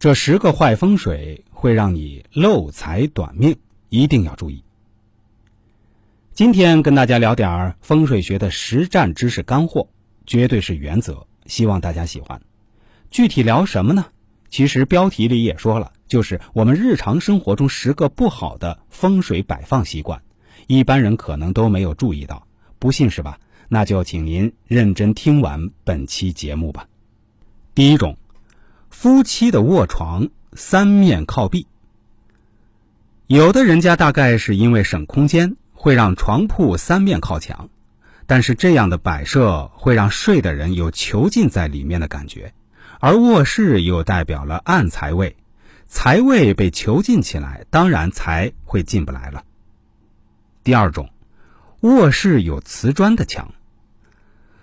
这十个坏风水会让你漏财短命，一定要注意。今天跟大家聊点儿风水学的实战知识干货，绝对是原则，希望大家喜欢。具体聊什么呢？其实标题里也说了，就是我们日常生活中十个不好的风水摆放习惯，一般人可能都没有注意到。不信是吧？那就请您认真听完本期节目吧。第一种。夫妻的卧床三面靠壁，有的人家大概是因为省空间，会让床铺三面靠墙，但是这样的摆设会让睡的人有囚禁在里面的感觉，而卧室又代表了暗财位，财位被囚禁起来，当然财会进不来了。第二种，卧室有瓷砖的墙。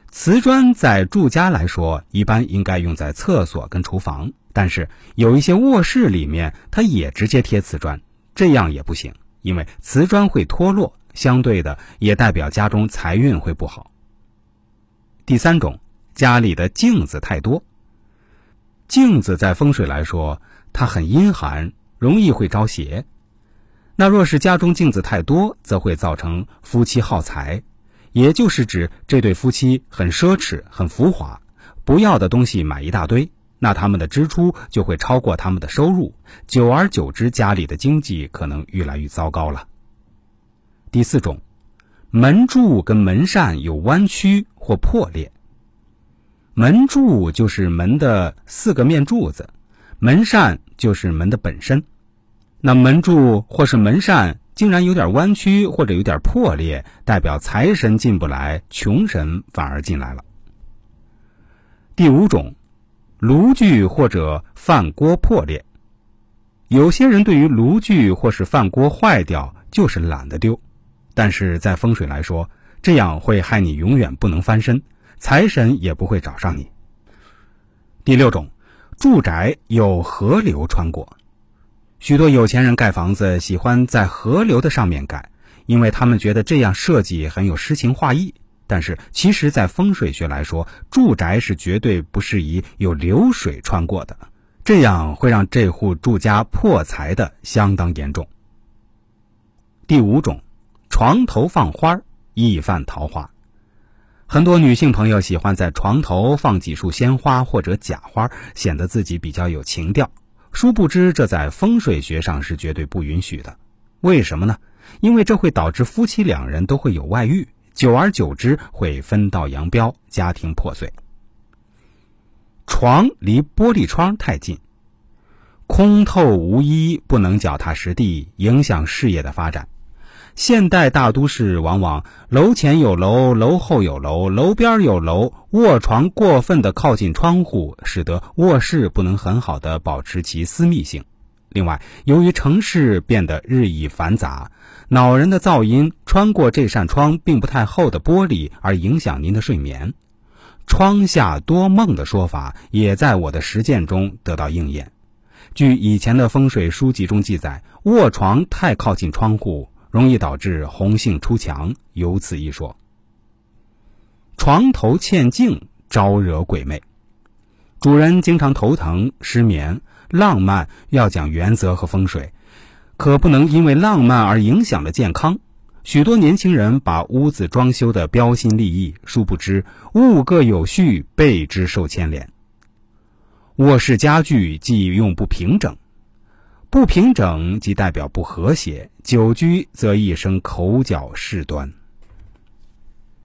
瓷砖在住家来说，一般应该用在厕所跟厨房，但是有一些卧室里面，它也直接贴瓷砖，这样也不行，因为瓷砖会脱落，相对的也代表家中财运会不好。第三种，家里的镜子太多。镜子在风水来说，它很阴寒，容易会招邪。那若是家中镜子太多，则会造成夫妻耗财。也就是指这对夫妻很奢侈、很浮华，不要的东西买一大堆，那他们的支出就会超过他们的收入，久而久之，家里的经济可能越来越糟糕了。第四种，门柱跟门扇有弯曲或破裂。门柱就是门的四个面柱子，门扇就是门的本身，那门柱或是门扇。竟然有点弯曲或者有点破裂，代表财神进不来，穷神反而进来了。第五种，炉具或者饭锅破裂。有些人对于炉具或是饭锅坏掉就是懒得丢，但是在风水来说，这样会害你永远不能翻身，财神也不会找上你。第六种，住宅有河流穿过。许多有钱人盖房子喜欢在河流的上面盖，因为他们觉得这样设计很有诗情画意。但是，其实，在风水学来说，住宅是绝对不适宜有流水穿过的，这样会让这户住家破财的相当严重。第五种，床头放花易犯桃花。很多女性朋友喜欢在床头放几束鲜花或者假花，显得自己比较有情调。殊不知，这在风水学上是绝对不允许的。为什么呢？因为这会导致夫妻两人都会有外遇，久而久之会分道扬镳，家庭破碎。床离玻璃窗太近，空透无依，不能脚踏实地，影响事业的发展。现代大都市往往楼前有楼，楼后有楼，楼边有楼，卧床过分的靠近窗户，使得卧室不能很好的保持其私密性。另外，由于城市变得日益繁杂，恼人的噪音穿过这扇窗并不太厚的玻璃，而影响您的睡眠。窗下多梦的说法也在我的实践中得到应验。据以前的风水书籍中记载，卧床太靠近窗户。容易导致红杏出墙，有此一说。床头欠镜招惹鬼魅，主人经常头疼、失眠。浪漫要讲原则和风水，可不能因为浪漫而影响了健康。许多年轻人把屋子装修的标新立异，殊不知物各有序，备之受牵连。卧室家具忌用不平整。不平整即代表不和谐，久居则一生口角事端。